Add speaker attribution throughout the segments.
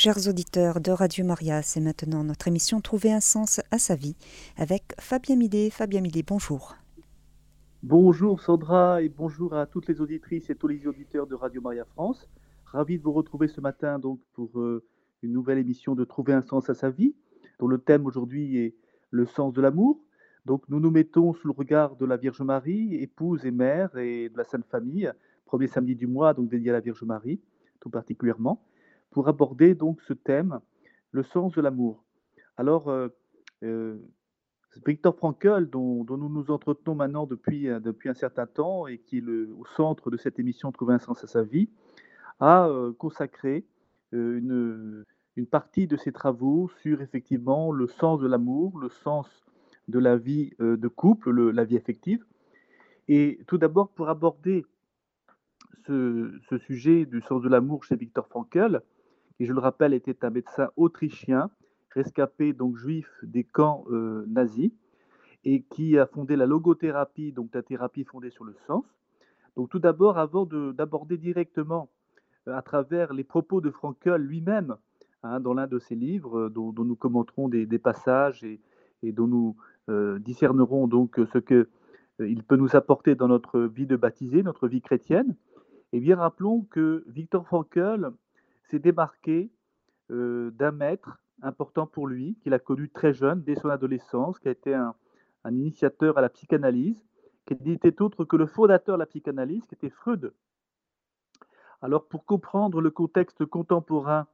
Speaker 1: Chers auditeurs de Radio Maria, c'est maintenant notre émission Trouver un sens à sa vie avec Fabien Millet. Fabien Millet, bonjour.
Speaker 2: Bonjour Sandra et bonjour à toutes les auditrices et tous les auditeurs de Radio Maria France. Ravi de vous retrouver ce matin donc pour euh, une nouvelle émission de Trouver un sens à sa vie, dont le thème aujourd'hui est le sens de l'amour. Donc nous nous mettons sous le regard de la Vierge Marie, épouse et mère et de la Sainte Famille, premier samedi du mois donc dédié à la Vierge Marie tout particulièrement pour aborder donc ce thème, le sens de l'amour. Alors, euh, euh, Victor Frankl, dont, nous nous entretenons maintenant depuis, euh, depuis un certain temps et qui est au centre de cette émission Trouver un sens à sa vie, a consacré une, une, partie de ses travaux sur effectivement le sens de l'amour, le sens de la vie de couple, la vie affective. Et tout d'abord, pour aborder ce, ce, sujet du sens de l'amour chez Victor Frankl, qui, je le rappelle, était un médecin autrichien, rescapé donc juif des camps euh, nazis, et qui a fondé la logothérapie, donc la thérapie fondée sur le sens. Donc tout d'abord, avant d'aborder directement euh, à travers les propos de Frankel lui-même, hein, dans l'un de ses livres, euh, dont, nous commenterons des, passages et, dont nous discernerons donc ce que il peut nous apporter dans notre vie de baptisé, notre vie chrétienne. Eh bien, rappelons que Victor Frankl s'est démarqué euh, d'un maître important pour lui, qu'il a connu très jeune, dès son adolescence, qui a été un, initiateur à la psychanalyse, qui n'était autre que le fondateur de la psychanalyse, qui était Freud. Alors pour comprendre le contexte contemporain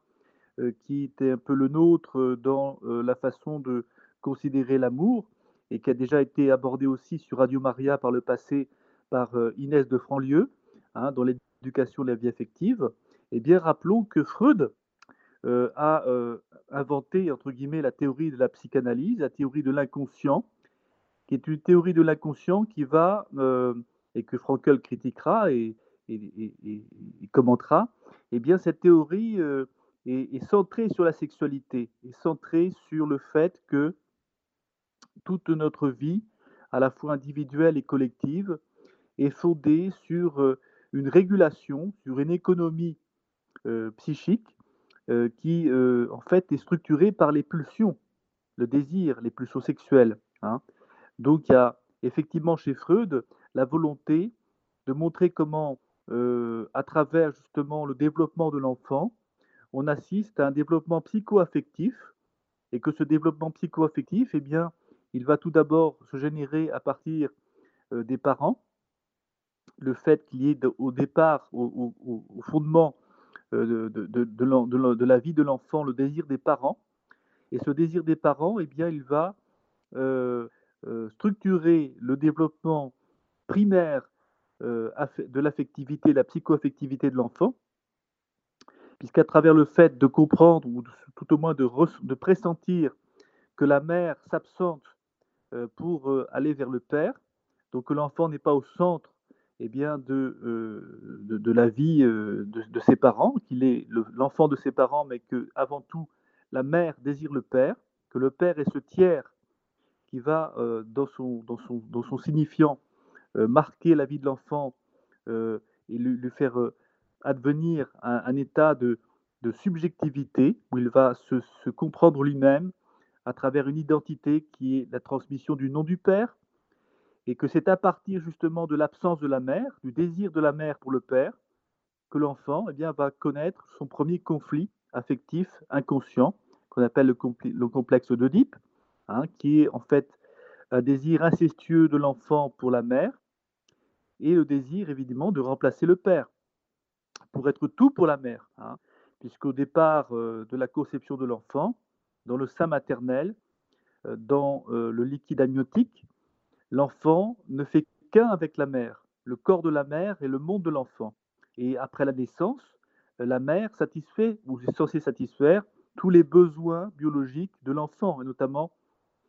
Speaker 2: euh, qui était un peu le nôtre dans euh, la façon de considérer l'amour, et qui a déjà été abordé aussi sur Radio Maria par le passé par Inès de Franlieu, hein, dans l'éducation de la vie affective, eh bien, rappelons que Freud euh, a euh, inventé, entre guillemets, la théorie de la psychanalyse, la théorie de l'inconscient, qui est une théorie de l'inconscient qui va, euh, et que Frankel critiquera et, commentera, eh bien, cette théorie est, centrée sur la sexualité, est centrée sur le fait que toute notre vie, à la fois individuelle et collective, est fondée sur une régulation, sur une économie psychique euh, qui, euh, en fait, est structuré par les pulsions, le désir, les pulsions sexuelles. Hein. Donc, il y a effectivement chez Freud la volonté de montrer comment, à travers justement le développement de l'enfant, on assiste à un développement psycho-affectif et que ce développement psycho-affectif, eh bien, il va tout d'abord se générer à partir des parents. Le fait qu'il y ait au départ, au fondement euh, de, la vie de l'enfant, le désir des parents. Et ce désir des parents, eh bien, il va euh, euh, structurer le développement primaire de l'affectivité, la psychoaffectivité de l'enfant, puisqu'à travers le fait de comprendre, ou tout au moins de pressentir que la mère s'absente pour aller vers le père, donc que l'enfant n'est pas au centre eh bien, de, euh, la vie euh, de, ses parents, qu'il est l'enfant de ses parents, mais que avant tout la mère désire le père, que le père est ce tiers qui va euh, dans, son, signifiant marquer la vie de l'enfant et lui, faire advenir un, état de, subjectivité où il va se, se comprendre lui-même à travers une identité qui est la transmission du nom du père, et que c'est à partir justement de l'absence de la mère, du désir de la mère pour le père, que l'enfant eh va connaître son premier conflit affectif inconscient, qu'on appelle le, complexe d'Oedipe, hein, qui est en fait un désir incestueux de l'enfant pour la mère, et le désir évidemment de remplacer le père, pour être tout pour la mère, hein, puisqu'au départ euh, de la conception de l'enfant, dans le sein maternel, euh, dans euh, le liquide amniotique, L'enfant ne fait qu'un avec la mère. Le corps de la mère est le monde de l'enfant. Et après la naissance, la mère satisfait, ou est censée satisfaire, tous les besoins biologiques de l'enfant, et notamment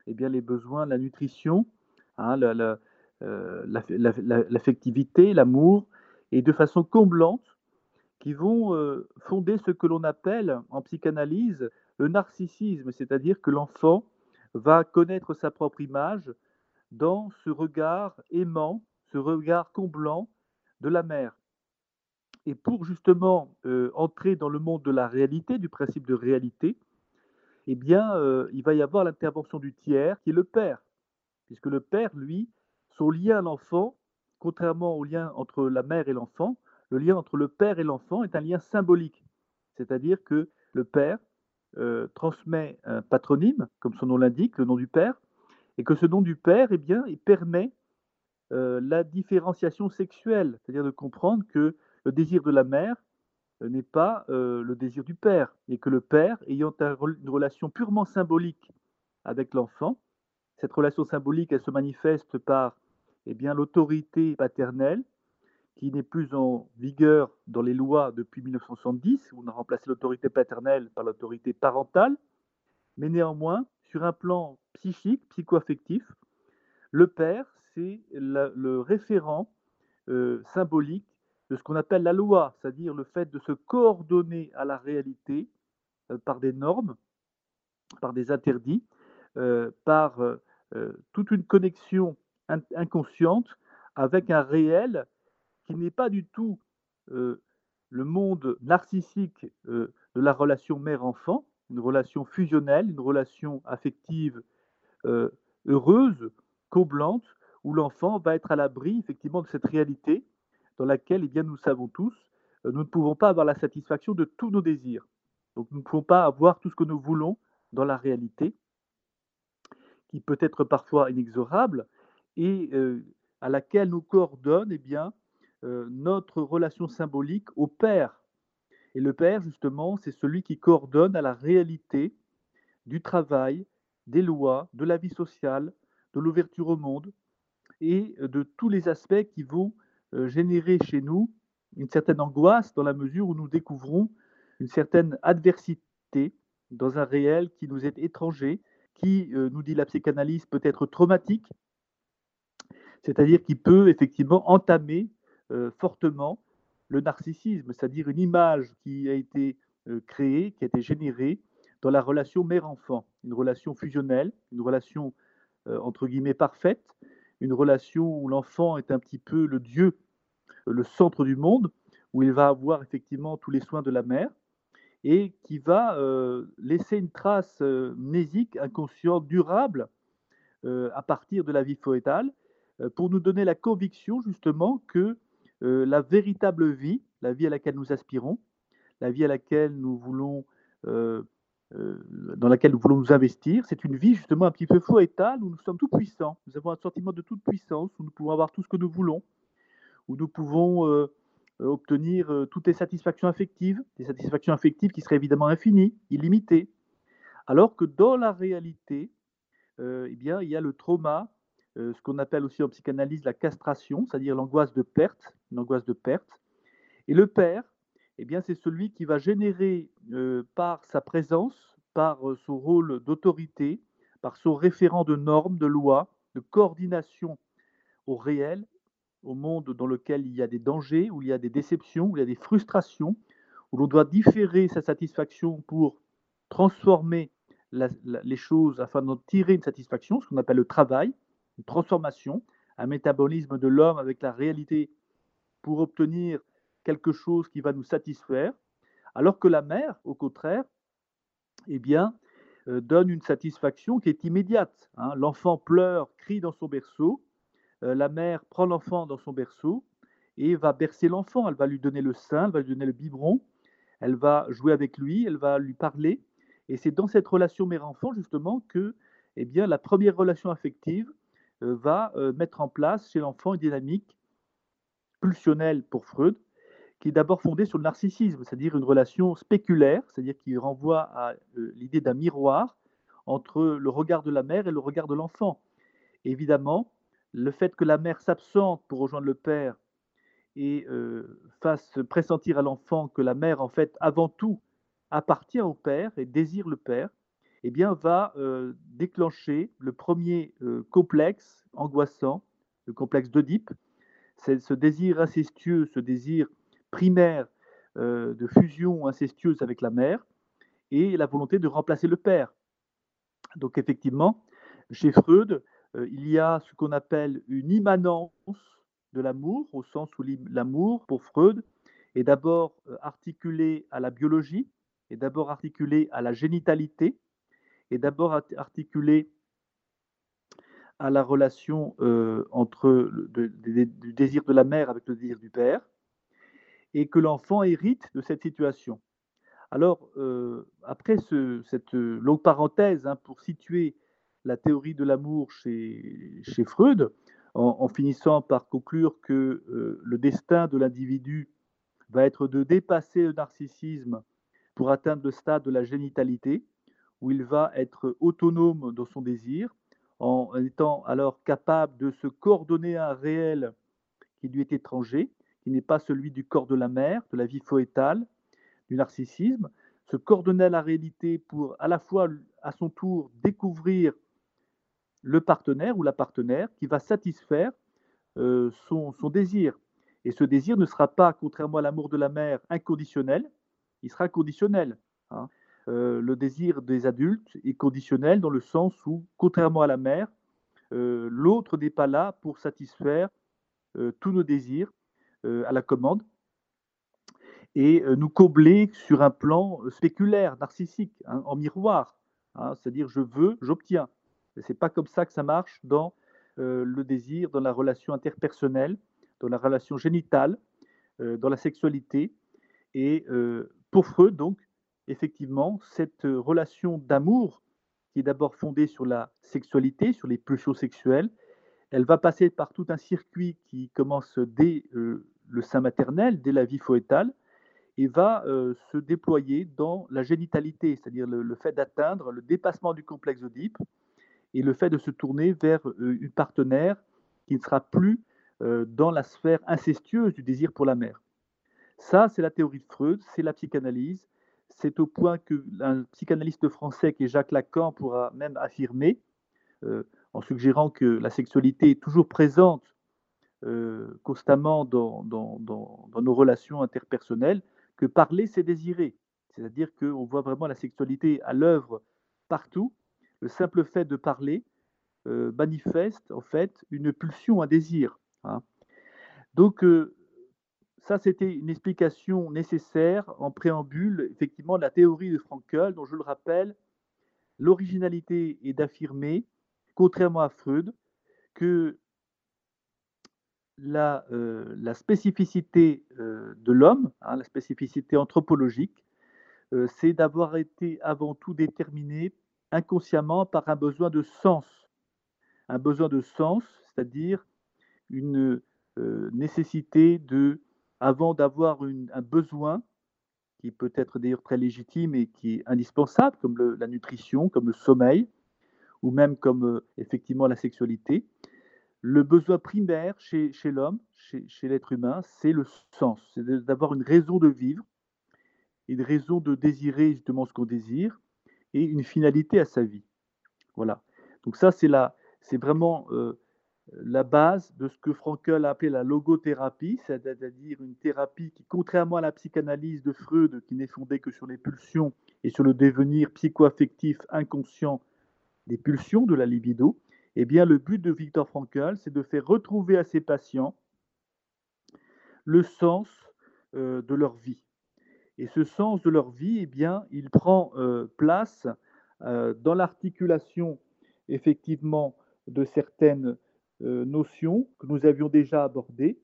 Speaker 2: eh bien, les besoins de la nutrition, hein, euh, l'affectivité, l'amour, et de façon comblante, qui vont euh, fonder ce que l'on appelle en psychanalyse le narcissisme, c'est-à-dire que l'enfant va connaître sa propre image, dans ce regard aimant, ce regard comblant de la mère. Et pour justement entrer dans le monde de la réalité, du principe de réalité, eh bien, il va y avoir l'intervention du tiers, qui est le père. Puisque le père, lui, son lien à l'enfant, contrairement au lien entre la mère et l'enfant, le lien entre le père et l'enfant est un lien symbolique. C'est-à-dire que le père euh, transmet un patronyme, comme son nom l'indique, le nom du père, et que ce nom du père, eh bien, il permet euh, la différenciation sexuelle, c'est-à-dire de comprendre que le désir de la mère euh, n'est pas le désir du père, et que le père, ayant une relation purement symbolique avec l'enfant, cette relation symbolique, elle se manifeste par eh bien, l'autorité paternelle, qui n'est plus en vigueur dans les lois depuis 1970, où on a remplacé l'autorité paternelle par l'autorité parentale, mais néanmoins, sur un plan psychique, psycho-affectif, le père, c'est le référent euh, symbolique de ce qu'on appelle la loi, c'est-à-dire le fait de se coordonner à la réalité euh, par des normes, par des interdits, euh, par toute une connexion inconsciente avec un réel qui n'est pas du tout le monde narcissique de la relation mère-enfant, une relation fusionnelle, une relation affective heureuse, comblante, où l'enfant va être à l'abri effectivement de cette réalité dans laquelle, eh bien, nous savons tous, nous ne pouvons pas avoir la satisfaction de tous nos désirs. Donc nous ne pouvons pas avoir tout ce que nous voulons dans la réalité, qui peut être parfois inexorable et à laquelle nous coordonne eh bien, euh, notre relation symbolique au Père. Et le Père, justement, c'est celui qui coordonne à la réalité du travail, des lois, de la vie sociale, de l'ouverture au monde et de tous les aspects qui vont euh, générer chez nous une certaine angoisse dans la mesure où nous découvrons une certaine adversité dans un réel qui nous est étranger, qui, euh, nous dit la psychanalyse, peut être traumatique, c'est-à-dire qui peut effectivement entamer euh, fortement le narcissisme, c'est-à-dire une image qui a été euh, créée, qui a été générée dans la relation mère-enfant, une relation fusionnelle, une relation euh, entre guillemets parfaite, une relation où l'enfant est un petit peu le Dieu, le centre du monde, où il va avoir effectivement tous les soins de la mère et qui va laisser une trace mnésique, inconsciente, durable à partir de la vie foétale, pour nous donner la conviction justement que euh, la véritable vie, la vie à laquelle nous aspirons, la vie à laquelle nous voulons, euh, euh, dans laquelle nous voulons nous investir, c'est une vie justement un petit peu état où nous sommes tout puissants. Nous avons un sentiment de toute puissance, où nous pouvons avoir tout ce que nous voulons, où nous pouvons obtenir toutes les satisfactions affectives, des satisfactions affectives qui seraient évidemment infinies, illimitées. Alors que dans la réalité, eh bien, il y a le trauma, ce qu'on appelle aussi en psychanalyse la castration, c'est-à-dire l'angoisse de perte, une de perte. Et le père, eh bien, c'est celui qui va générer euh, par sa présence, par euh, son rôle d'autorité, par son référent de normes, de lois, de coordination au réel, au monde dans lequel il y a des dangers, où il y a des déceptions, où il y a des frustrations, où l'on doit différer sa satisfaction pour transformer les choses afin d'en tirer une satisfaction, ce qu'on appelle le travail, une transformation, un métabolisme de l'homme avec la réalité pour obtenir quelque chose qui va nous satisfaire, alors que la mère, au contraire, eh bien, euh, donne une satisfaction qui est immédiate. Hein. L'enfant pleure, crie dans son berceau, euh, la mère prend l'enfant dans son berceau et va bercer l'enfant, elle va lui donner le sein, elle va lui donner le biberon, elle va jouer avec lui, elle va lui parler, et c'est dans cette relation mère-enfant justement que eh bien, la première relation affective va mettre en place chez l'enfant une dynamique pulsionnel pour Freud, qui est d'abord fondé sur le narcissisme, c'est-à-dire une relation spéculaire, c'est-à-dire qui renvoie à euh, l'idée d'un miroir entre le regard de la mère et le regard de l'enfant. Évidemment, le fait que la mère s'absente pour rejoindre le père et euh, fasse pressentir à l'enfant que la mère, en fait, avant tout, appartient au père et désire le père, eh bien, va euh, déclencher le premier complexe angoissant, le complexe d'Oedipe, ce désir incestueux, ce désir primaire euh, de fusion incestueuse avec la mère, et la volonté de remplacer le père. Donc effectivement, chez Freud, euh, il y a ce qu'on appelle une immanence de l'amour, au sens où l'amour, pour Freud, est d'abord articulé à la biologie, est d'abord articulé à la génitalité, est d'abord articulé à la relation entre le, du désir de la mère avec le désir du père, et que l'enfant hérite de cette situation. Alors, après cette longue parenthèse hein, pour situer la théorie de l'amour chez, chez, Freud, en, finissant par conclure que le destin de l'individu va être de dépasser le narcissisme pour atteindre le stade de la génitalité, où il va être autonome dans son désir, en étant alors capable de se coordonner à un réel qui lui est étranger, qui n'est pas celui du corps de la mère, de la vie foétale, du narcissisme, se coordonner à la réalité pour à la fois à son tour découvrir le partenaire ou la partenaire qui va satisfaire euh, son, désir. Et ce désir ne sera pas, contrairement à l'amour de la mère, inconditionnel, il sera conditionnel. Hein. Euh, le désir des adultes est conditionnel dans le sens où, contrairement à la mère, euh, l'autre n'est pas là pour satisfaire tous nos désirs à la commande et nous combler sur un plan spéculaire, narcissique, hein, en miroir. Hein. C'est-à-dire, je veux, j'obtiens. C'est pas comme ça que ça marche dans le désir, dans la relation interpersonnelle, dans la relation génitale, dans la sexualité. Et pour Freud, donc, effectivement, cette relation d'amour, qui est d'abord fondée sur la sexualité, sur les pulsions sexuelles, elle va passer par tout un circuit qui commence dès le sein maternel, dès la vie foétale, et va se déployer dans la génitalité, c'est-à-dire le, fait d'atteindre le dépassement du complexe d'Oedipe et le fait de se tourner vers une partenaire qui ne sera plus dans la sphère incestueuse du désir pour la mère. Ça, c'est la théorie de Freud, c'est la psychanalyse. C'est au point qu'un psychanalyste français qui est Jacques Lacan pourra même affirmer, en suggérant que la sexualité est toujours présente constamment dans, nos relations interpersonnelles, que parler, c'est désirer. C'est-à-dire qu'on voit vraiment la sexualité à l'œuvre partout. Le simple fait de parler euh, manifeste en fait une pulsion, un désir. Hein. Donc, euh, ça, c'était une explication nécessaire en préambule, effectivement, de la théorie de Frankel, dont je le rappelle, l'originalité est d'affirmer, contrairement à Freud, que la, euh, spécificité euh, de l'homme, hein, la spécificité anthropologique, euh, c'est d'avoir été avant tout déterminé inconsciemment par un besoin de sens. Un besoin de sens, c'est-à-dire une nécessité de, avant d'avoir un besoin, qui peut être d'ailleurs très légitime et qui est indispensable, comme la nutrition, comme le sommeil, ou même comme effectivement la sexualité, le besoin primaire chez, l'homme, chez, l'être humain, c'est le sens, c'est d'avoir une raison de vivre, une raison de désirer justement ce qu'on désire et une finalité à sa vie. Voilà. Donc ça, c'est c'est vraiment euh, la base de ce que Frankel a appelé la logothérapie, c'est-à-dire une thérapie qui, contrairement à la psychanalyse de Freud, qui n'est fondée que sur les pulsions et sur le devenir psycho-affectif inconscient des pulsions de la libido, eh bien, le but de Victor Frankl, c'est de faire retrouver à ses patients le sens euh, de leur vie. Et ce sens de leur vie, eh bien, il prend euh, place euh, dans l'articulation, effectivement, de certaines notions que nous avions déjà abordées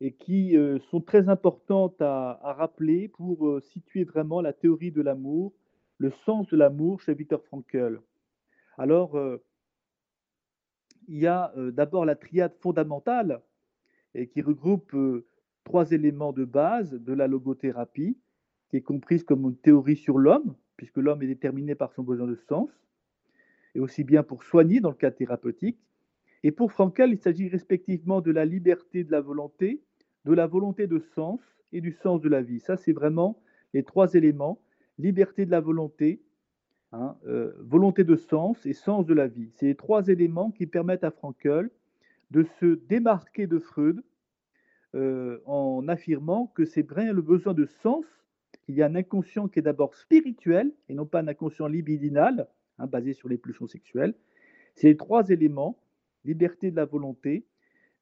Speaker 2: et qui sont très importantes à, rappeler pour situer vraiment la théorie de l'amour, le sens de l'amour chez Victor Frankl. Alors, il y a d'abord la triade fondamentale et qui regroupe trois éléments de base de la logothérapie, qui est comprise comme une théorie sur l'homme, puisque l'homme est déterminé par son besoin de sens, et aussi bien pour soigner dans le cas thérapeutique. Et pour Frankel, il s'agit respectivement de la liberté de la volonté, de la volonté de sens et du sens de la vie. Ça, c'est vraiment les trois éléments, liberté de la volonté, Hein, euh, volonté de sens et sens de la vie. C'est les trois éléments qui permettent à Frankel de se démarquer de Freud euh, en affirmant que c'est bien le besoin de sens. Il y a un inconscient qui est d'abord spirituel et non pas un inconscient libidinal, hein, basé sur les pulsions sexuelles. C'est les trois éléments, liberté de la volonté,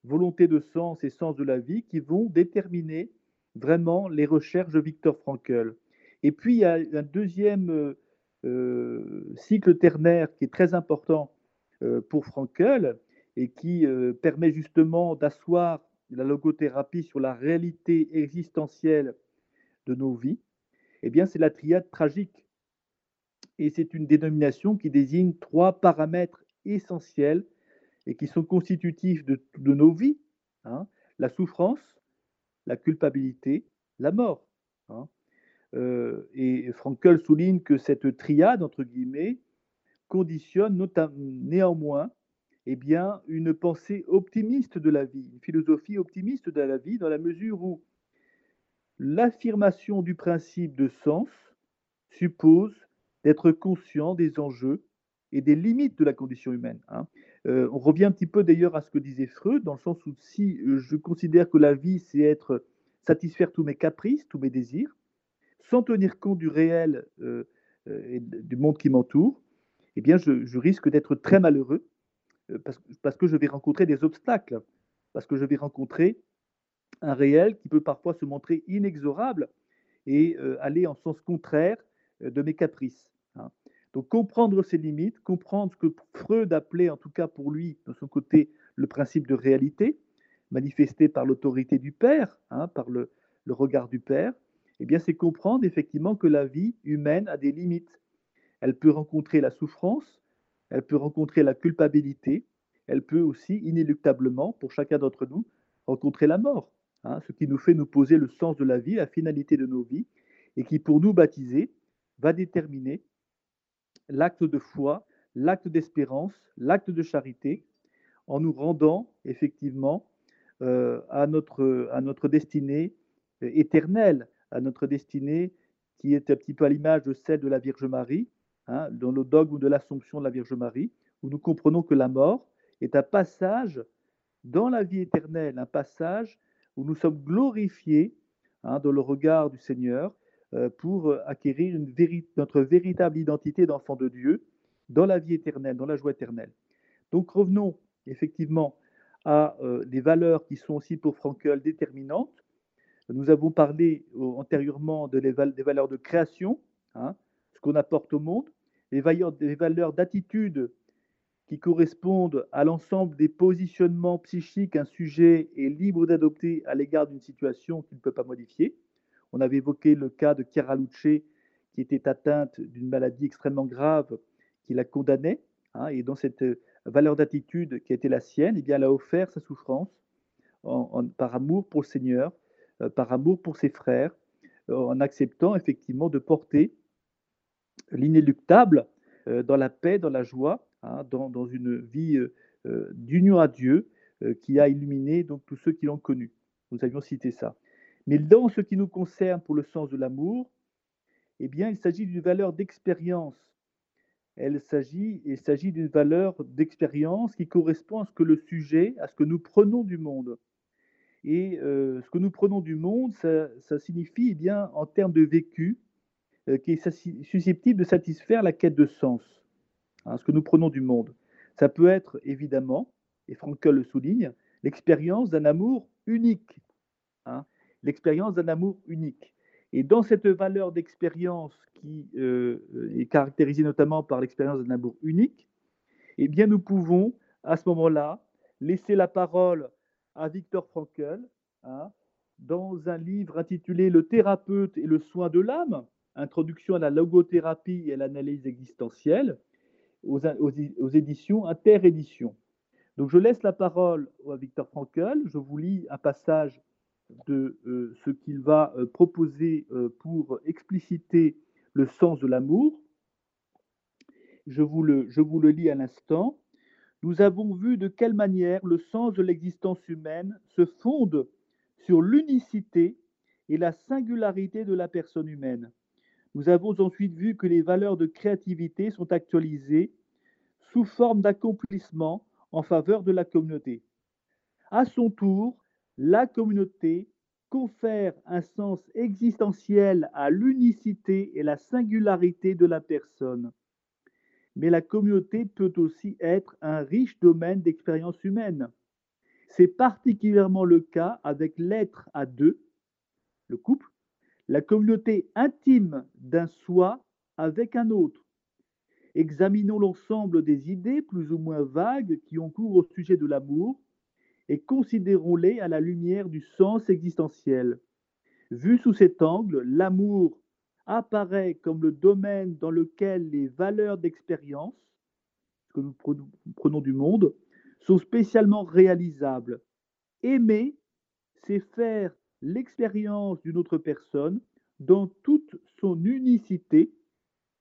Speaker 2: volonté de sens et sens de la vie, qui vont déterminer vraiment les recherches de Viktor Frankl. Et puis, il y a un deuxième euh, euh, cycle ternaire qui est très important euh, pour Frankl et qui permet justement d'asseoir la logothérapie sur la réalité existentielle de nos vies. Eh bien, c'est la triade tragique. Et c'est une dénomination qui désigne trois paramètres essentiels et qui sont constitutifs de, nos vies. Hein. la souffrance, la culpabilité, la mort. Hein. Euh, et Frankel souligne que cette triade, entre guillemets, conditionne néanmoins eh bien, une pensée optimiste de la vie, une philosophie optimiste de la vie, dans la mesure où l'affirmation du principe de sens suppose d'être conscient des enjeux et des limites de la condition humaine. Hein. Euh, on revient un petit peu d'ailleurs à ce que disait Freud, dans le sens où si euh, je considère que la vie, c'est être satisfaire tous mes caprices, tous mes désirs, sans tenir compte du réel euh, et du monde qui m'entoure, eh bien, je, risque d'être très malheureux parce, parce, que je vais rencontrer des obstacles, parce que je vais rencontrer un réel qui peut parfois se montrer inexorable et aller en sens contraire de mes caprices. Donc comprendre ses limites, comprendre ce que Freud appelait, en tout cas pour lui, de son côté, le principe de réalité, manifesté par l'autorité du Père, hein, par le, regard du Père, eh bien c'est comprendre effectivement que la vie humaine a des limites. Elle peut rencontrer la souffrance, elle peut rencontrer la culpabilité, elle peut aussi inéluctablement, pour chacun d'entre nous, rencontrer la mort, hein, ce qui nous fait nous poser le sens de la vie, la finalité de nos vies, et qui pour nous baptiser va déterminer l'acte de foi, l'acte d'espérance, l'acte de charité, en nous rendant effectivement euh, à, notre, destinée euh, éternelle, à notre destinée qui est un petit peu à l'image de celle de la Vierge Marie, hein, dans le dogme de l'Assomption de la Vierge Marie, où nous comprenons que la mort est un passage dans la vie éternelle, un passage où nous sommes glorifiés hein, dans le regard du Seigneur, pour acquérir une notre véritable identité d'enfant de Dieu dans la vie éternelle, dans la joie éternelle. Donc revenons effectivement à euh, des valeurs qui sont aussi pour Frankel déterminantes. Nous avons parlé antérieurement de des valeurs de création, hein, ce qu'on apporte au monde, des valeurs d'attitude qui correspondent à l'ensemble des positionnements psychiques qu'un sujet est libre d'adopter à l'égard d'une situation qu'il ne peut pas modifier. On avait évoqué le cas de Chiara Luce, qui était atteinte d'une maladie extrêmement grave qui la condamnait. Hein, et dans cette euh, valeur d'attitude qui a été la sienne, eh bien, elle a offert sa souffrance par amour pour le Seigneur, euh, par amour pour ses frères, euh, en acceptant effectivement de porter l'inéluctable dans la paix, dans la joie, hein, dans, une vie d'union à Dieu qui a illuminé donc tous ceux qui l'ont connu. Nous avions cité ça. Mais dans ce qui nous concerne pour le sens de l'amour, eh bien, il s'agit d'une valeur d'expérience. Il s'agit d'une valeur d'expérience qui correspond à ce que le sujet, à ce que nous prenons du monde. Et euh, ce que nous prenons du monde, ça, signifie, eh bien, en termes de vécu, euh, qui est susceptible de satisfaire la quête de sens. Hein, ce que nous prenons du monde. Ça peut être évidemment, et Frankel le souligne, l'expérience d'un amour unique. Hein, l'expérience d'un amour unique. Et dans cette valeur d'expérience qui euh, est caractérisée notamment par l'expérience d'un amour unique, eh bien nous pouvons à ce moment-là laisser la parole à Victor Frankl hein, dans un livre intitulé Le thérapeute et le soin de l'âme, introduction à la logothérapie et à l'analyse existentielle, aux, aux, éditions Interédition. Donc je laisse la parole à Victor Frankl, je vous lis un passage de euh, ce qu'il va euh, proposer euh, pour expliciter le sens de l'amour. Je vous le, je vous le lis à l'instant. Nous avons vu de quelle manière le sens de l'existence humaine se fonde sur l'unicité et la singularité de la personne humaine. Nous avons ensuite vu que les valeurs de créativité sont actualisées sous forme d'accomplissement en faveur de la communauté. À son tour, la communauté confère un sens existentiel à l'unicité et la singularité de la personne. Mais la communauté peut aussi être un riche domaine d'expérience humaine. C'est particulièrement le cas avec l'être à deux, le couple, la communauté intime d'un soi avec un autre. Examinons l'ensemble des idées plus ou moins vagues qui ont cours au sujet de l'amour et considérons-les à la lumière du sens existentiel. Vu sous cet angle, l'amour apparaît comme le domaine dans lequel les valeurs d'expérience, que nous prenons du monde, sont spécialement réalisables. Aimer, c'est faire l'expérience d'une autre personne dans toute son unicité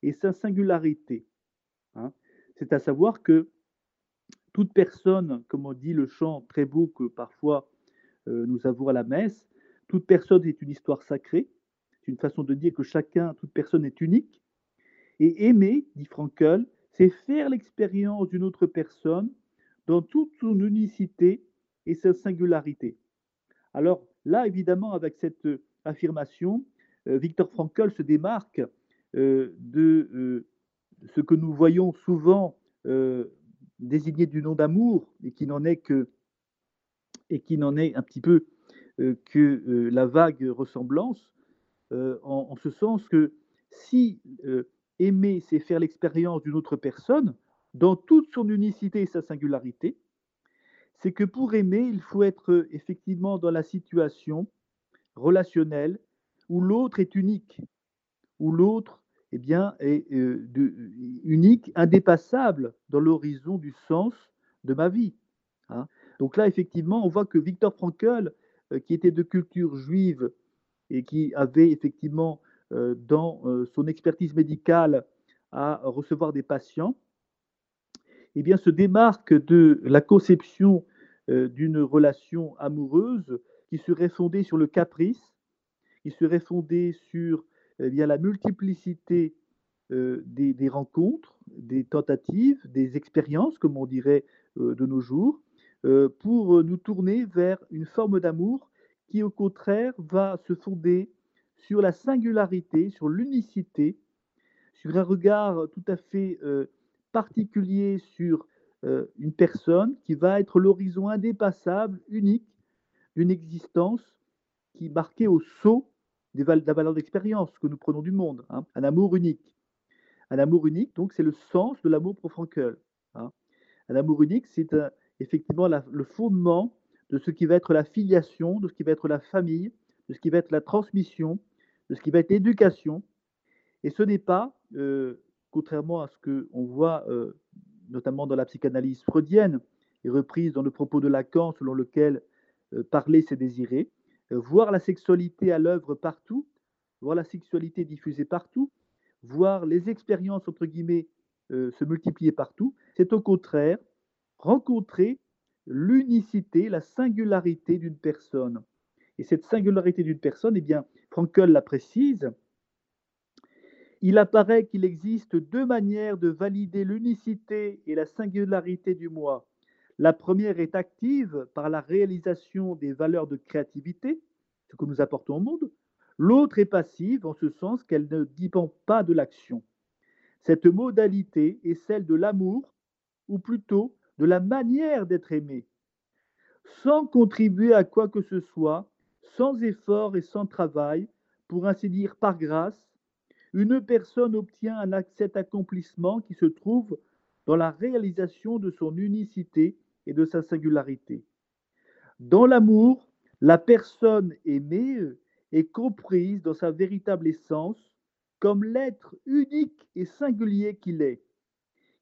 Speaker 2: et sa singularité. Hein. C'est à savoir que toute personne, comme on dit le chant très beau que parfois euh, nous avons à la messe, toute personne est une histoire sacrée. C'est une façon de dire que chacun, toute personne est unique. Et aimer, dit Frankel, c'est faire l'expérience d'une autre personne dans toute son unicité et sa singularité. Alors là, évidemment, avec cette euh, affirmation, euh, Victor Frankl se démarque de ce que nous voyons souvent désigné du nom d'amour et qui n'en est que et qui n'en est un petit peu que la vague ressemblance, en, en, ce sens que si aimer, c'est faire l'expérience d'une autre personne, dans toute son unicité et sa singularité, c'est que pour aimer, il faut être effectivement dans la situation relationnelle où l'autre est unique, où l'autre eh bien, est euh, unique, indépassable dans l'horizon du sens de ma vie. Hein. Donc là, effectivement, on voit que Victor Frankl, euh, qui était de culture juive et qui avait effectivement euh, dans son expertise médicale à recevoir des patients, eh bien, se démarque de la conception euh, d'une relation amoureuse qui serait fondée sur le caprice, qui serait fondée sur eh la multiplicité euh, des, rencontres, des tentatives, des expériences, comme on dirait euh, de nos jours, pour nous tourner vers une forme d'amour qui, au contraire, va se fonder sur la singularité, sur l'unicité, sur un regard tout à fait particulier sur euh, une personne qui va être l'horizon indépassable, unique, d'une existence qui marquée au sceau des de la valeur d'expérience que nous prenons du monde, hein. un amour unique. Un amour unique, donc, c'est le sens de l'amour pour Frankel. Hein. Un amour unique, c'est effectivement le fondement de ce qui va être la filiation, de ce qui va être la famille, de ce qui va être la transmission, de ce qui va être l'éducation. Et ce n'est pas, euh, contrairement à ce qu'on voit euh, notamment dans la psychanalyse freudienne et reprise dans le propos de Lacan selon lequel euh, parler c'est désirer, voir la sexualité à l'œuvre partout, voir la sexualité diffusée partout, voir les expériences entre guillemets se multiplier partout, c'est au contraire rencontrer l'unicité, la singularité d'une personne. Et cette singularité d'une personne, eh bien, Frankel la précise, il apparaît qu'il existe deux manières de valider l'unicité et la singularité du moi. La première est active par la réalisation des valeurs de créativité, ce que nous apportons au monde. L'autre est passive en ce sens qu'elle ne dépend pas de l'action. Cette modalité est celle de l'amour, ou plutôt de la manière d'être aimé. Sans contribuer à quoi que ce soit, sans effort et sans travail, pour ainsi dire par grâce, une personne obtient cet accomplissement qui se trouve dans la réalisation de son unicité et de sa singularité. Dans l'amour, la personne aimée est comprise dans sa véritable essence comme l'être unique et singulier qu'il est.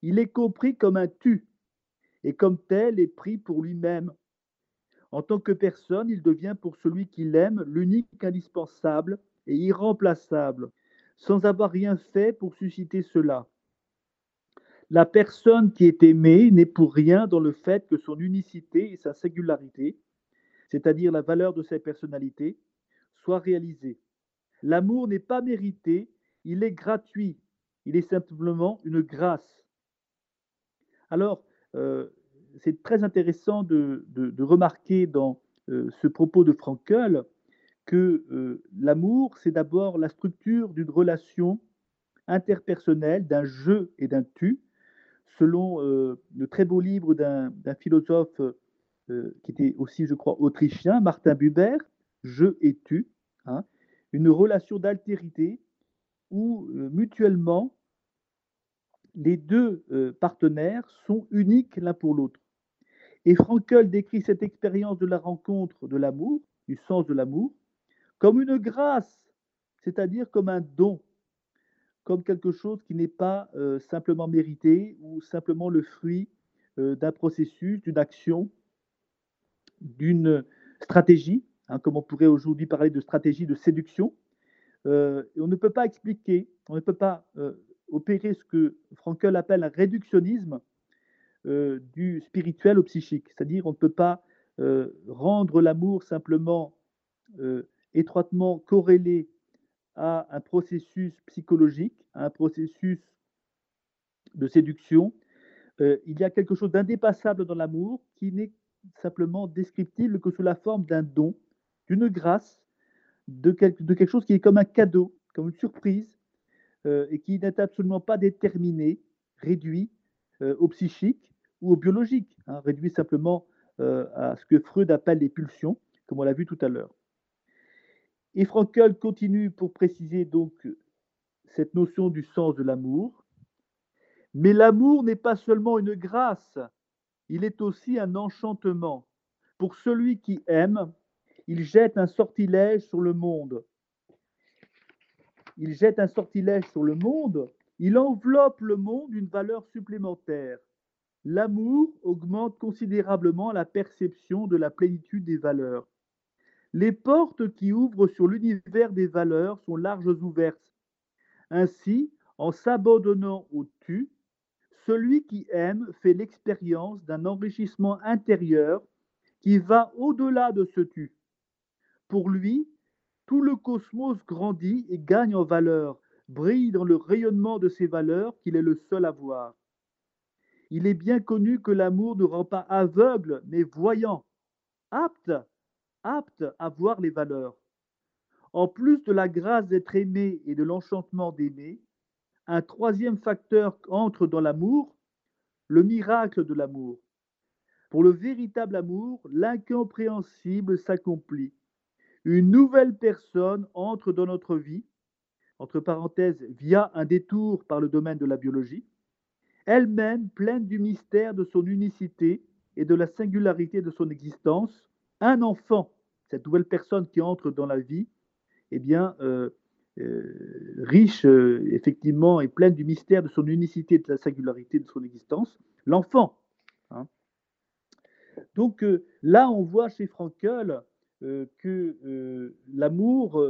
Speaker 2: Il est compris comme un tu et comme tel est pris pour lui-même. En tant que personne, il devient pour celui qu'il aime l'unique indispensable et irremplaçable sans avoir rien fait pour susciter cela. La personne qui est aimée n'est pour rien dans le fait que son unicité et sa singularité, c'est-à-dire la valeur de sa personnalité, soient réalisées. L'amour n'est pas mérité, il est gratuit, il est simplement une grâce. Alors, euh, c'est très intéressant de, remarquer dans euh, ce propos de Frankel que euh, l'amour, c'est d'abord la structure d'une relation interpersonnelle, d'un je et d'un tu, selon euh, le très beau livre d'un philosophe euh, qui était aussi, je crois, autrichien, Martin Buber, Je et tu. Hein. une relation d'altérité où euh, mutuellement les deux partenaires sont uniques l'un pour l'autre. Et Frankel décrit cette expérience de la rencontre de l'amour, du sens de l'amour, comme une grâce, c'est-à-dire comme un don, comme quelque chose qui n'est pas euh, simplement mérité ou simplement le fruit d'un processus, d'une action, d'une stratégie, hein, comme on pourrait aujourd'hui parler de stratégie de séduction, euh, on ne peut pas expliquer, on ne peut pas euh, opérer ce que Frankel appelle un réductionnisme euh, du spirituel au psychique. C'est-à-dire, on ne peut pas rendre l'amour simplement étroitement corrélé à un processus psychologique, à un processus de séduction. il y a quelque chose d'indépassable dans l'amour qui n'est simplement descriptible que sous la forme d'un don, d'une grâce, de quelque, chose qui est comme un cadeau, comme une surprise, euh, et qui n'est absolument pas déterminé, réduit euh, au psychique ou au biologique, hein, réduit simplement euh, à ce que Freud appelle les pulsions, comme on l'a vu tout à l'heure. Et Frankel continue pour préciser donc cette notion du sens de l'amour. Mais l'amour n'est pas seulement une grâce, il est aussi un enchantement. Pour celui qui aime, il jette un sortilège sur le monde. Il jette un sortilège sur le monde. Il enveloppe le monde d'une valeur supplémentaire. L'amour augmente considérablement la perception de la plénitude des valeurs. Les portes qui ouvrent sur l'univers des valeurs sont larges ouvertes. Ainsi, en s'abandonnant au tu, celui qui aime fait l'expérience d'un enrichissement intérieur qui va au-delà de ce tu. Pour lui, tout le cosmos grandit et gagne en valeur, brille dans le rayonnement de ces valeurs qu'il est le seul à voir. Il est bien connu que l'amour ne rend pas aveugle, mais voyant, apte, apte à voir les valeurs. En plus de la grâce d'être aimé et de l'enchantement d'aimer, un troisième facteur entre dans l'amour, le miracle de l'amour. Pour le véritable amour, l'incompréhensible s'accomplit une nouvelle personne entre dans notre vie, entre parenthèses, via un détour par le domaine de la biologie, elle-même pleine du mystère de son unicité et de la singularité de son existence, un enfant, nouvelle personne qui entre dans la vie, eh bien, euh, euh, riche, euh, effectivement, et pleine du mystère de son unicité de la singularité de son existence, l'enfant. Hein. Donc là, on voit chez Frankel que l'amour,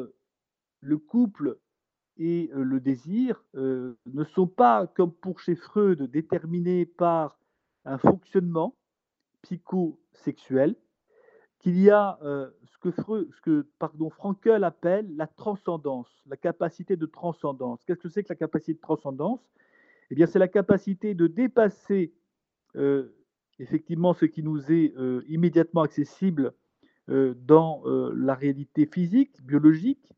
Speaker 2: le couple et le désir ne sont pas, comme pour chez Freud, déterminés par un fonctionnement psychosexuel, qu'il y a ce que, Freud, ce que Frankel appelle la transcendance, la capacité de transcendance. Qu'est-ce que c'est que la capacité de transcendance? Eh bien, c'est la capacité de dépasser effectivement ce qui nous est immédiatement accessible euh, dans euh, la réalité physique, biologique,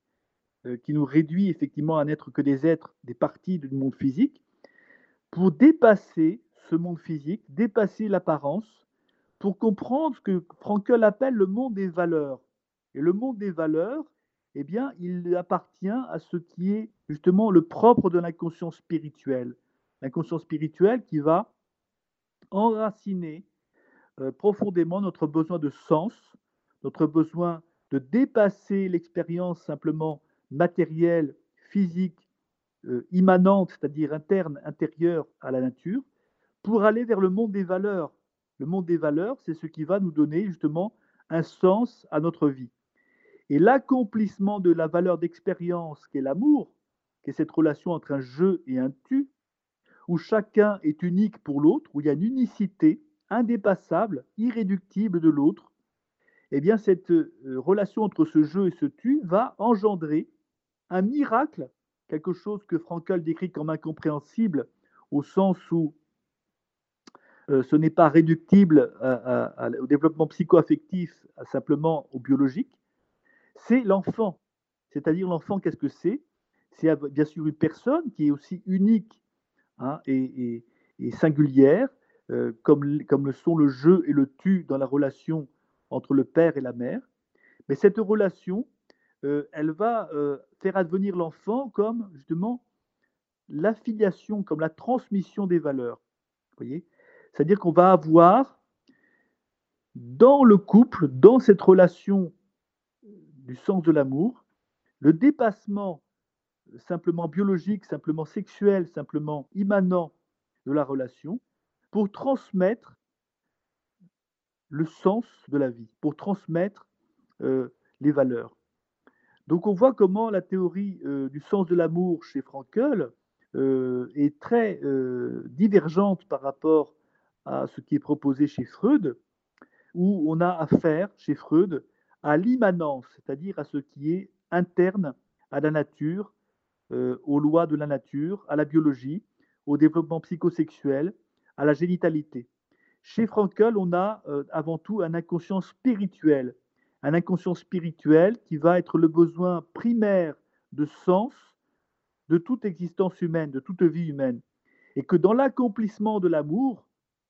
Speaker 2: euh, qui nous réduit effectivement à n'être que des êtres, des parties du monde physique, pour dépasser ce monde physique, dépasser l'apparence, pour comprendre ce que Frankel appelle le monde des valeurs. Et le monde des valeurs, eh bien, il appartient à ce qui est justement le propre de l'inconscient spirituel. L'inconscient spirituel qui va enraciner profondément notre besoin de sens, notre besoin de dépasser l'expérience simplement matérielle, physique, euh, immanente, c'est-à-dire interne, intérieure à la nature, pour aller vers le monde des valeurs. Le monde des valeurs, c'est ce qui va nous donner justement un sens à notre vie. Et l'accomplissement de la valeur d'expérience qu'est l'amour, qui est cette relation entre un je et un tu, où chacun est unique pour l'autre, où il y a une unicité indépassable, irréductible de l'autre, eh bien, cette euh, relation entre ce jeu et ce tu va engendrer un miracle, quelque chose que Frankel décrit comme incompréhensible, au sens où ce n'est pas réductible au développement psychoaffectif simplement au biologique, c'est l'enfant. C'est-à-dire l'enfant, qu'est-ce que c'est? C'est bien sûr une personne qui est aussi unique hein, et, singulière, euh, comme, le sont le jeu et le tu dans la relation entre le père et la mère. Mais cette relation elle va faire advenir l'enfant comme justement l'affiliation, comme la transmission des valeurs. voyez? C'est-à-dire qu'on va avoir dans le couple, dans cette relation du sens de l'amour, le dépassement simplement biologique, simplement sexuel, simplement immanent de la relation, pour transmettre le sens de la vie, pour transmettre euh, les valeurs. Donc on voit comment la théorie euh, du sens de l'amour chez Frankel euh, est très divergente par rapport à ce qui est proposé chez Freud, où on a affaire chez Freud à l'immanence, c'est-à-dire à ce qui est interne à la nature, aux lois de la nature, à la biologie, au développement psychosexuel, à la génitalité. Chez Frankel, on a euh, avant tout un inconscient spirituel, un inconscient spirituel qui va être le besoin primaire de sens de toute existence humaine, de toute vie humaine. Et que dans l'accomplissement de l'amour,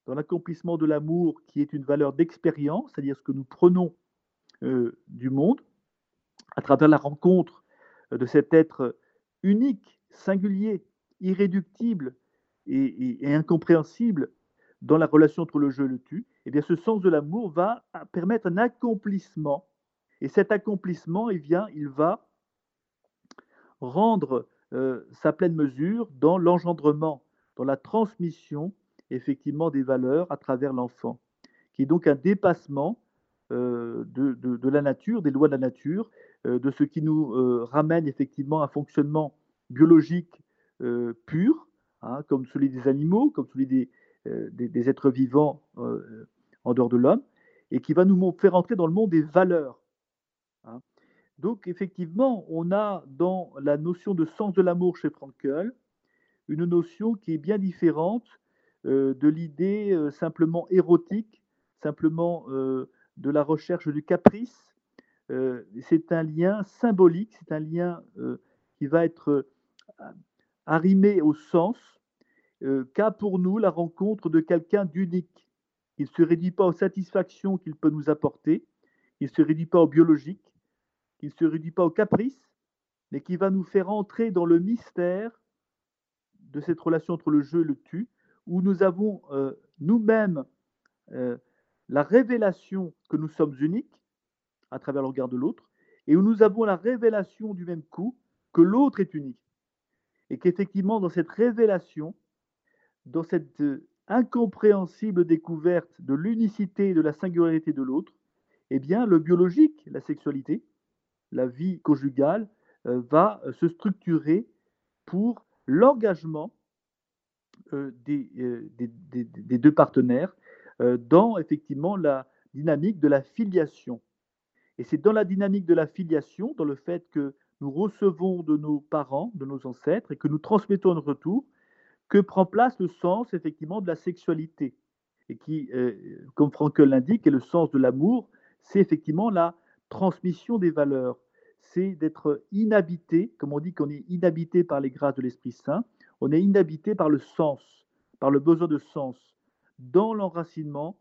Speaker 2: dans l'accomplissement de l'amour qui est une valeur d'expérience, c'est-à-dire ce que nous prenons euh, du monde, à travers la rencontre euh, de cet être unique, singulier, irréductible et incompréhensible, dans la relation entre le jeu et le tu, eh bien, ce sens de l'amour va permettre un accomplissement. Et cet accomplissement, eh il va rendre euh, sa pleine mesure dans l'engendrement, dans la transmission, effectivement, des valeurs à travers l'enfant, qui est donc un dépassement euh, de, la nature, des lois de la nature, euh, de ce qui nous ramène effectivement à un fonctionnement biologique pur, hein, comme celui des animaux, comme celui des, euh, des, êtres vivants euh, en dehors de l'homme, et qui va nous faire entrer dans le monde des valeurs. Hein. Donc effectivement, on a dans la notion de sens de l'amour chez Frankel une notion qui est bien différente euh, de l'idée simplement érotique, simplement de la recherche du caprice. c'est un lien symbolique, c'est un lien qui va être arrimé au sens, euh, qu'a pour nous la rencontre de quelqu'un d'unique. Il ne se réduit pas aux satisfactions qu'il peut nous apporter, il ne se réduit pas au biologique, il ne se réduit pas au caprice, mais qui va nous faire entrer dans le mystère de cette relation entre le jeu et le tu, où nous avons euh, nous-mêmes euh, la révélation que nous sommes uniques à travers le regard de l'autre, et où nous avons la révélation du même coup que l'autre est unique. Et qu'effectivement, dans cette révélation, dans cette euh, incompréhensible découverte de l'unicité et de la singularité de l'autre, eh bien, le biologique, la sexualité, la vie conjugale, va se structurer pour l'engagement des, des, deux partenaires dans effectivement la dynamique de la filiation. Et c'est dans la dynamique de la filiation, dans le fait que nous recevons de nos parents, de nos ancêtres, et que nous transmettons en retour, que prend place le sens effectivement de la sexualité. Et qui, euh, comme Frankel l'indique, est le sens de l'amour, c'est effectivement la transmission des valeurs. C'est d'être inhabité, comme on dit qu'on est inhabité par les grâces de l'Esprit Saint, on est inhabité par le sens, par le besoin de sens, dans l'enracinement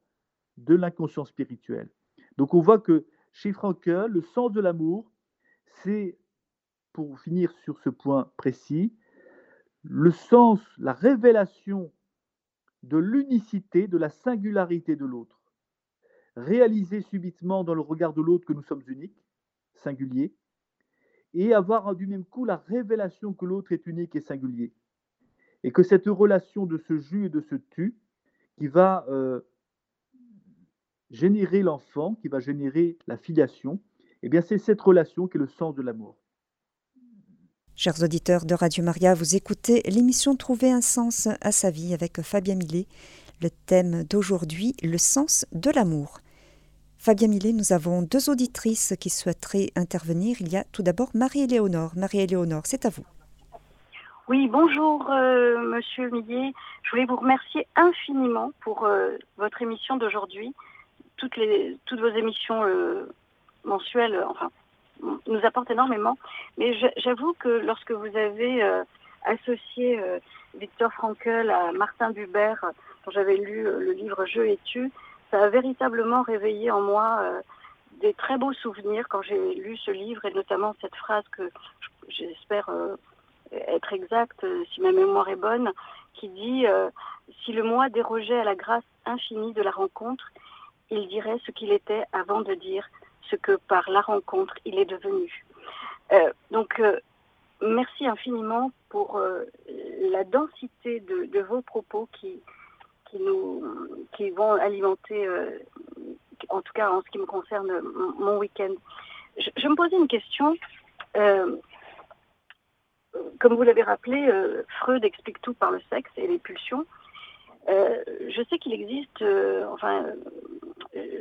Speaker 2: de l'inconscient spirituel. Donc on voit que chez Frankel, le sens de l'amour, c'est, pour finir sur ce point précis, le sens, la révélation de l'unicité, de la singularité de l'autre. Réaliser subitement dans le regard de l'autre que nous sommes uniques, singuliers, et avoir du même coup la révélation que l'autre est unique et singulier. Et que cette relation de ce jus et de ce tu, qui va euh, générer l'enfant, qui va générer la filiation, eh bien c'est cette relation qui est le sens de l'amour.
Speaker 1: Chers auditeurs de Radio Maria, vous écoutez l'émission Trouver un sens à sa vie avec Fabien Millet. Le thème d'aujourd'hui, le sens de l'amour. Fabien Millet, nous avons deux auditrices qui souhaiteraient intervenir. Il y a tout d'abord Marie-Éléonore. Marie-Éléonore, c'est à vous.
Speaker 3: Oui, bonjour euh, Monsieur Millet. Je voulais vous remercier infiniment pour euh, votre émission d'aujourd'hui. Toutes, vos émissions euh, mensuelles, nous apporte énormément. Mais j'avoue que lorsque vous avez associé Victor Frankl à Martin Buber, dont j'avais lu le livre Je et tu, ça a véritablement réveillé en moi des très beaux souvenirs quand j'ai lu ce livre et notamment cette phrase que j'espère être exacte, si ma mémoire est bonne, qui dit Si le moi dérogeait à la grâce infinie de la rencontre, il dirait ce qu'il était avant de dire ce que par la rencontre il est devenu. Euh, donc, euh, merci infiniment pour euh, la densité de, vos propos qui, qui, nous, qui vont alimenter, en tout cas en ce qui me concerne, mon, week-end. Je, me posais une question. Comme vous l'avez rappelé, Freud explique tout par le sexe et les pulsions. je sais qu'il existe, enfin,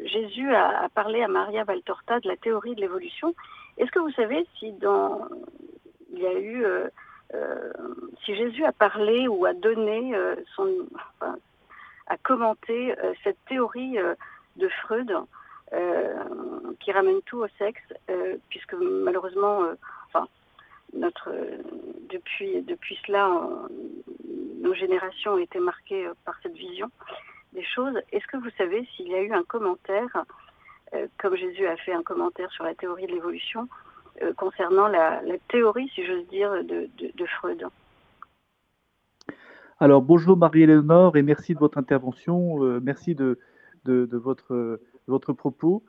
Speaker 3: Jésus a, parlé à Maria Valtorta de la théorie de l'évolution. Est-ce que vous savez si dans il y a eu euh, euh, si Jésus a parlé ou a donné euh, son a commenté cette théorie de Freud qui ramène tout au sexe, puisque malheureusement, notre depuis depuis cela, nos générations ont été marquées par cette vision des choses. Est-ce que vous savez s'il y a eu un commentaire, euh, comme Jésus a fait un commentaire sur la théorie de l'évolution, euh, concernant la, théorie, si j'ose dire, de, Freud?
Speaker 2: Alors bonjour Marie-Éléonore et merci de votre intervention, euh, merci de, de, votre, votre propos.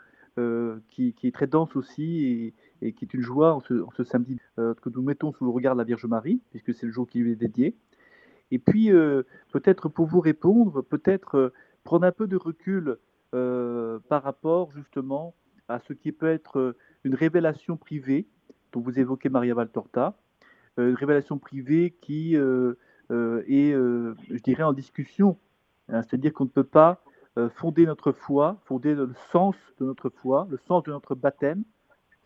Speaker 2: qui, est très dense aussi qui est une joie en ce, samedi que nous mettons sous le regard de la Vierge Marie, puisque c'est le jour qui lui est dédié. Et puis, euh, peut-être pour vous répondre, peut-être euh, prendre un peu de recul euh, par rapport justement à ce qui peut être une révélation privée, dont vous évoquez Maria Valtorta, une révélation privée qui est, je dirais, en discussion. Hein, c'est-à-dire qu'on ne peut pas fonder notre foi, fonder le sens de notre foi, le sens de notre baptême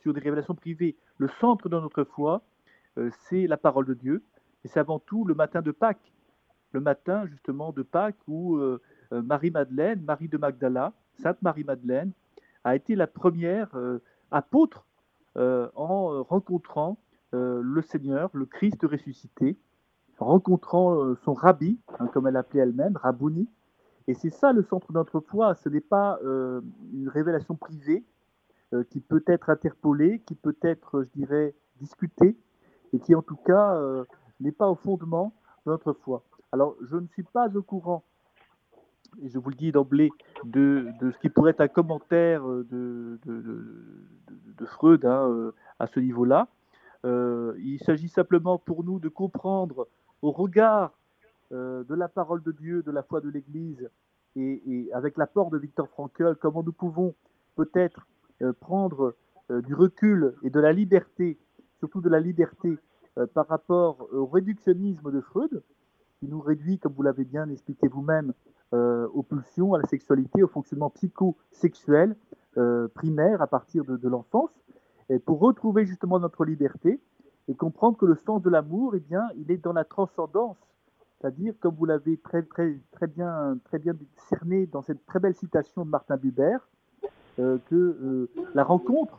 Speaker 2: sur des révélations privées. Le centre de notre foi, c'est la parole de Dieu, et c'est avant tout le matin de Pâques, le matin justement de Pâques où euh, euh, Marie-Madeleine, Marie de Magdala, Sainte Marie-Madeleine, a été la première euh, apôtre en rencontrant le Seigneur, le Christ ressuscité, rencontrant son rabbi, hein, comme elle l'appelait elle-même, Rabouni. Et c'est ça le centre de notre foi, ce n'est pas une révélation privée qui peut être interpolée, qui peut être, je dirais, discutée, et qui en tout cas n'est pas au fondement de notre foi. Alors, je ne suis pas au courant, et je vous le dis d'emblée, de, ce qui pourrait être un commentaire de, Freud hein, euh, à ce niveau-là. Euh, il s'agit simplement pour nous de comprendre au regard euh, de la parole de Dieu, de la foi de l'Église, et, et, avec l'apport de Victor Frankl, comment nous pouvons peut-être prendre du recul et de la liberté, surtout de la liberté euh, par rapport au réductionnisme de Freud, qui nous réduit, comme vous l'avez bien expliqué vous-même, euh, aux pulsions, à la sexualité, au fonctionnement psychosexuel euh, primaire à partir de, l'enfance, et pour retrouver justement notre liberté et comprendre que le sens de l'amour, eh bien, il est dans la transcendance, c'est-à-dire, comme vous l'avez très, très, très, bien, très bien cerné dans cette très belle citation de Martin Buber, que la rencontre,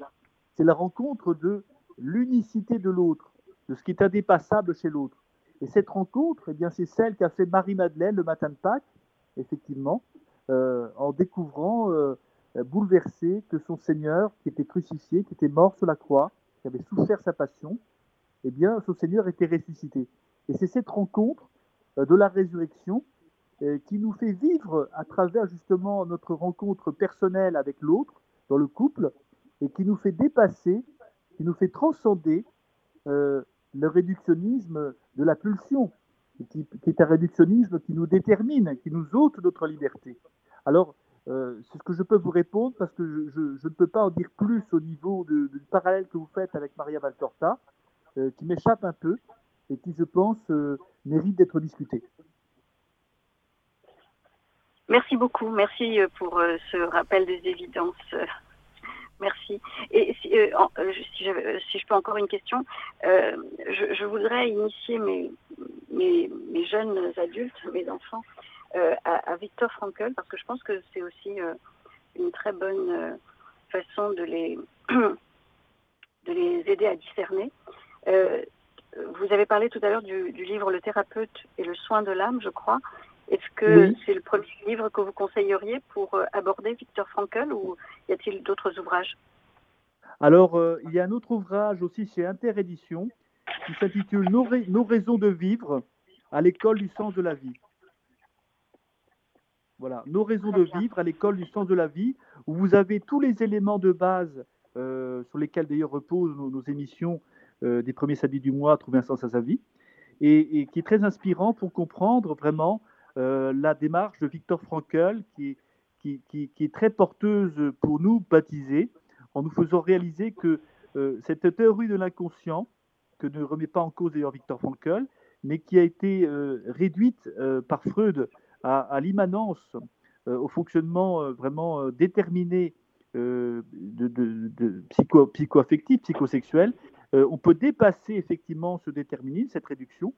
Speaker 2: c'est la rencontre de l'unicité de l'autre de ce qui est indépassable chez l'autre. Et cette rencontre, eh bien, c'est celle qu'a fait Marie-Madeleine le matin de Pâques, effectivement, euh, en découvrant, euh, bouleversé, que son Seigneur, qui était crucifié, qui était mort sur la croix, qui avait souffert sa passion, eh bien, son Seigneur était ressuscité. Et c'est cette rencontre euh, de la résurrection qui nous fait vivre à travers justement notre rencontre personnelle avec l'autre, dans le couple, et qui nous fait dépasser, qui nous fait transcender le réductionnisme de la pulsion, qui, est un réductionnisme qui nous détermine, qui nous ôte notre liberté. Alors, euh, c'est ce que je peux vous répondre parce que je, ne peux pas en dire plus au niveau du parallèle que vous faites avec Maria Valtorta, euh, qui m'échappe un peu et qui, je pense, euh, mérite d'être discuté.
Speaker 3: Merci beaucoup. Merci pour ce rappel des évidences. Merci. Et si, euh, euh, si, je, peux encore une question, euh, je, voudrais initier mes, jeunes adultes, mes enfants, à, Victor Frankl, parce que je pense que c'est aussi une très bonne façon de les, de les aider à discerner. vous avez parlé tout à l'heure du, livre Le thérapeute et le soin de l'âme, je crois. Est-ce que c'est le premier livre que vous conseilleriez pour euh, aborder Victor Frankl ou y a-t-il d'autres ouvrages?
Speaker 2: Alors, euh, il y a un autre ouvrage aussi chez Interédition qui s'intitule nos, nos, raisons de vivre à l'école du sens de la vie. Voilà, Nos raisons de vivre à l'école du sens de la vie, où vous avez tous les éléments de base euh, sur lesquels d'ailleurs reposent nos, émissions euh, des premiers samedis du mois, Trouver un sens à sa vie, et, qui est très inspirant pour comprendre vraiment la démarche de Victor Frankl, qui, est très porteuse pour nous baptisés, en nous faisant réaliser que cette théorie de l'inconscient, que ne remet pas en cause d'ailleurs Victor Frankl, mais qui a été réduite par Freud à, l'immanence, euh, au fonctionnement euh, vraiment euh, déterminé de, psycho, psychoaffectif, psychosexuel, on peut dépasser effectivement ce déterminisme, cette réduction,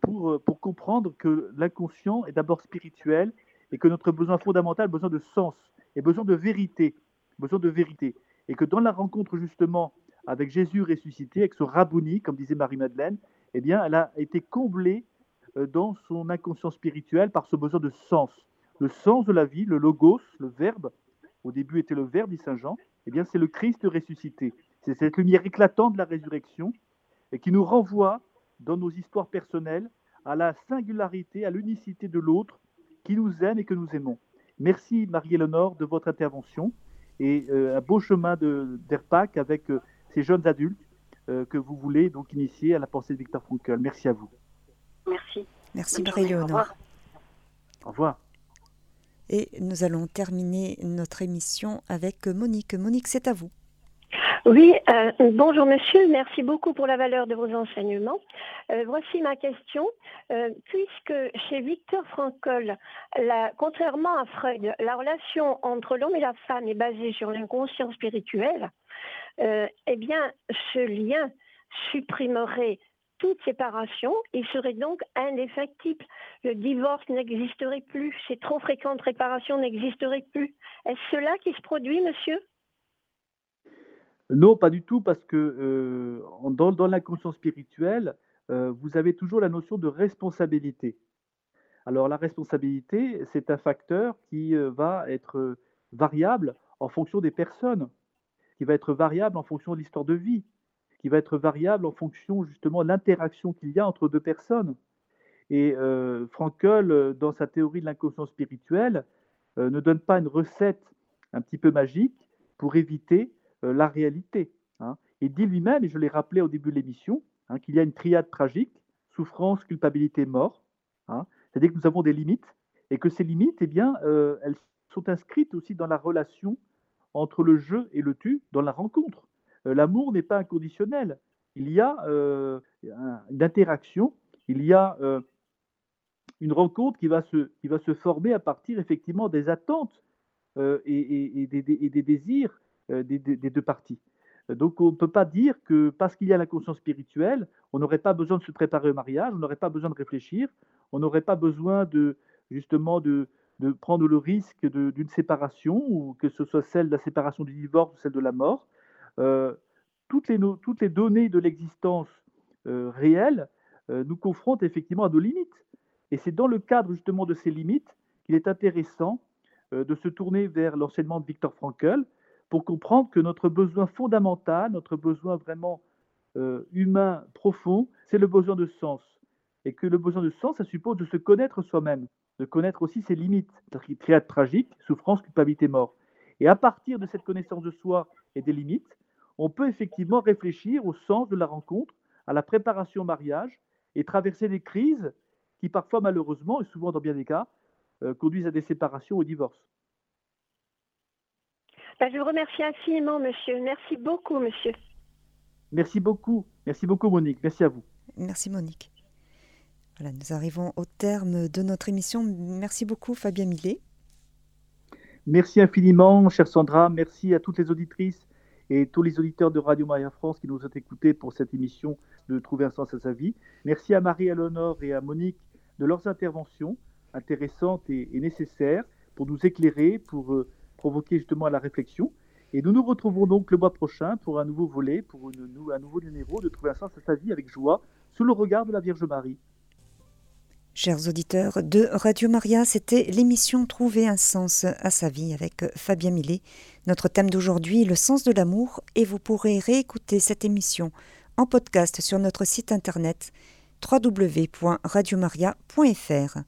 Speaker 2: pour, pour comprendre que l'inconscient est d'abord spirituel et que notre besoin fondamental, besoin de sens et besoin de vérité, besoin de vérité, et que dans la rencontre justement avec Jésus ressuscité, avec ce rabouni, comme disait Marie-Madeleine, eh bien, elle a été comblée euh, dans son inconscient spirituel par ce besoin de sens. Le sens de la vie, le logos, le verbe, au début était le verbe, dit Saint Jean, eh bien c'est le Christ ressuscité. C'est cette lumière éclatante de la résurrection et qui nous renvoie dans nos histoires personnelles à la singularité, à l'unicité de l'autre qui nous aime et que nous aimons. Merci Marie-Éléonore de votre intervention et euh, un beau chemin d'ERPAC avec euh, ces jeunes adultes que vous voulez donc initier à la pensée de Victor Frankl. Merci à vous.
Speaker 3: Merci.
Speaker 1: Merci Marie-Léonore.
Speaker 2: Au revoir.
Speaker 1: Et nous allons terminer notre émission avec Monique. Monique, c'est à vous.
Speaker 4: Oui, euh, bonjour monsieur, merci beaucoup pour la valeur de vos enseignements. Euh, voici ma question. Euh, puisque chez Victor Frankl, contrairement à Freud, la relation entre l'homme et la femme est basée sur l'inconscient spirituel, eh bien ce lien supprimerait toute séparation, il serait donc indéfectible. Le divorce n'existerait plus, ces trop fréquentes réparations n'existeraient plus. Est-ce cela qui se produit, monsieur?
Speaker 2: Non, pas du tout, parce que euh, dans, l'inconscient spirituel, euh, vous avez toujours la notion de responsabilité. Alors la responsabilité, c'est un facteur qui euh, va être variable en fonction des personnes, qui va être variable en fonction de l'histoire de vie qui va être variable en fonction justement de l'interaction qu'il y a entre deux personnes. Et Frankel, dans sa théorie de l'inconscient spirituel, ne donne pas une recette un petit peu magique pour éviter la réalité. Hein. Il dit lui-même, et je l'ai rappelé au début de l'émission, hein, qu'il y a une triade tragique, souffrance, culpabilité, mort. Hein. C'est-à-dire que nous avons des limites et que ces limites, eh bien, elles sont inscrites aussi dans la relation entre le je et le tu, dans la rencontre. Euh, l'amour n'est pas inconditionnel. Il y a euh, une interaction, il y a euh, une rencontre qui va, se, qui va se former à partir effectivement des attentes et, des, désirs des, deux parties. Donc on ne peut pas dire que parce qu'il y a la conscience spirituelle, on n'aurait pas besoin de se préparer au mariage, on n'aurait pas besoin de réfléchir, on n'aurait pas besoin de justement de, prendre le risque d'une séparation, ou que ce soit celle de la séparation du divorce ou celle de la mort. Euh, toutes, les, données de l'existence euh, réelle euh, nous confrontent effectivement à nos limites. Et c'est dans le cadre justement de ces limites qu'il est intéressant de se tourner vers l'enseignement de Victor Frankl pour comprendre que notre besoin fondamental, notre besoin vraiment humain profond, c'est le besoin de sens. Et que le besoin de sens, ça suppose de se connaître soi-même, de connaître aussi ses limites, triade tragique, souffrance, culpabilité, mort. Et à partir de cette connaissance de soi et des limites, on peut effectivement réfléchir au sens de la rencontre, à la préparation au mariage et traverser des crises qui parfois malheureusement, et souvent dans bien des cas, euh, conduisent à des séparations ou au divorce.
Speaker 4: Ben, je vous remercie infiniment, monsieur. Merci beaucoup, monsieur.
Speaker 2: Merci beaucoup. Merci beaucoup, Monique. Merci à vous.
Speaker 1: Merci, Monique. Voilà, nous arrivons au terme de notre émission. Merci beaucoup, Fabien Millet.
Speaker 2: Merci infiniment, chère Sandra. Merci à toutes les auditrices et tous les auditeurs de Radio Maria France qui nous ont écoutés pour cette émission de Trouver un sens à sa vie. Merci à Marie-Eleonore et à Monique de leurs interventions intéressantes et, nécessaires pour nous éclairer, pour euh, provoquer justement la réflexion. Et nous nous retrouvons donc le mois prochain pour un nouveau volet, pour un nouveau numéro de Trouver un sens à sa vie avec joie, sous le regard de la Vierge Marie.
Speaker 1: Chers auditeurs de Radio Maria, c'était l'émission Trouver un sens à sa vie avec Fabien Millet. Notre thème d'aujourd'hui, le sens de l'amour, et vous pourrez réécouter cette émission en podcast sur notre site internet www.radiomaria.fr.